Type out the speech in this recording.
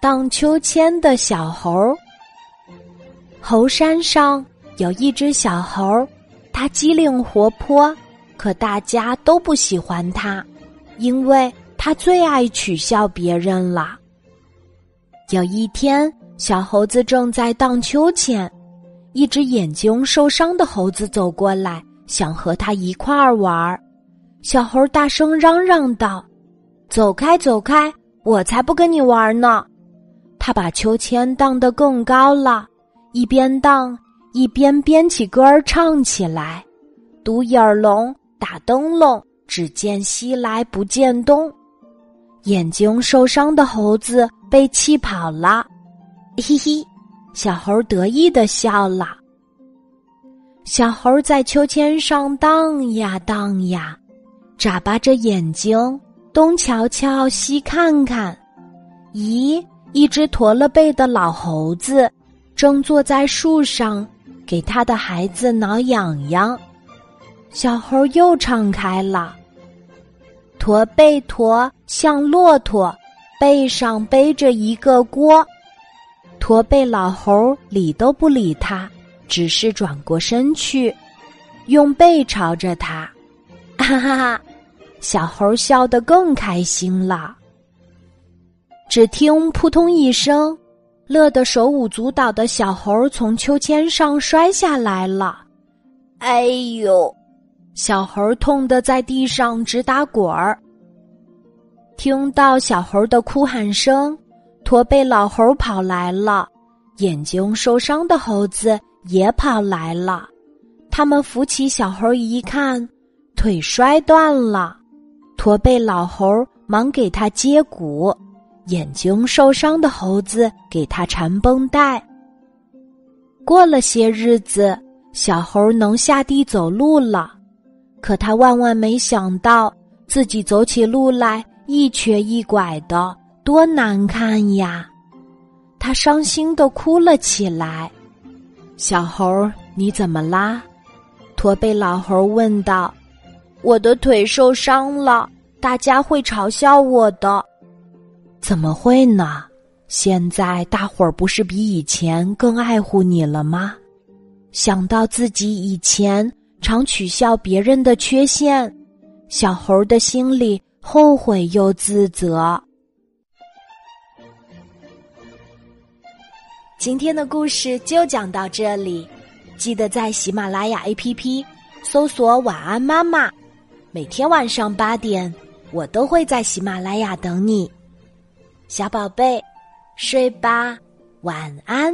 荡秋千的小猴。猴山上有一只小猴，它机灵活泼，可大家都不喜欢它，因为它最爱取笑别人了。有一天，小猴子正在荡秋千，一只眼睛受伤的猴子走过来，想和他一块儿玩儿。小猴大声嚷嚷道：“走开，走开！我才不跟你玩呢！”他把秋千荡得更高了，一边荡一边编起歌儿唱起来：“独眼龙打灯笼，只见西来不见东。”眼睛受伤的猴子被气跑了，嘿嘿，小猴得意的笑了。小猴在秋千上荡呀荡呀，眨巴着眼睛，东瞧瞧西看看，咦？一只驼了背的老猴子，正坐在树上，给他的孩子挠痒痒。小猴又唱开了：“驼背驼像骆驼，背上背着一个锅。”驼背老猴理都不理他，只是转过身去，用背朝着他。哈哈哈！小猴笑得更开心了。只听扑通一声，乐得手舞足蹈的小猴从秋千上摔下来了。哎呦！小猴痛得在地上直打滚儿。听到小猴的哭喊声，驼背老猴跑来了，眼睛受伤的猴子也跑来了。他们扶起小猴一看，腿摔断了。驼背老猴忙给他接骨。眼睛受伤的猴子给他缠绷带。过了些日子，小猴能下地走路了，可他万万没想到，自己走起路来一瘸一拐的，多难看呀！他伤心的哭了起来。小猴，你怎么啦？驼背老猴问道。我的腿受伤了，大家会嘲笑我的。怎么会呢？现在大伙儿不是比以前更爱护你了吗？想到自己以前常取笑别人的缺陷，小猴的心里后悔又自责。今天的故事就讲到这里，记得在喜马拉雅 APP 搜索“晚安妈妈”，每天晚上八点，我都会在喜马拉雅等你。小宝贝，睡吧，晚安。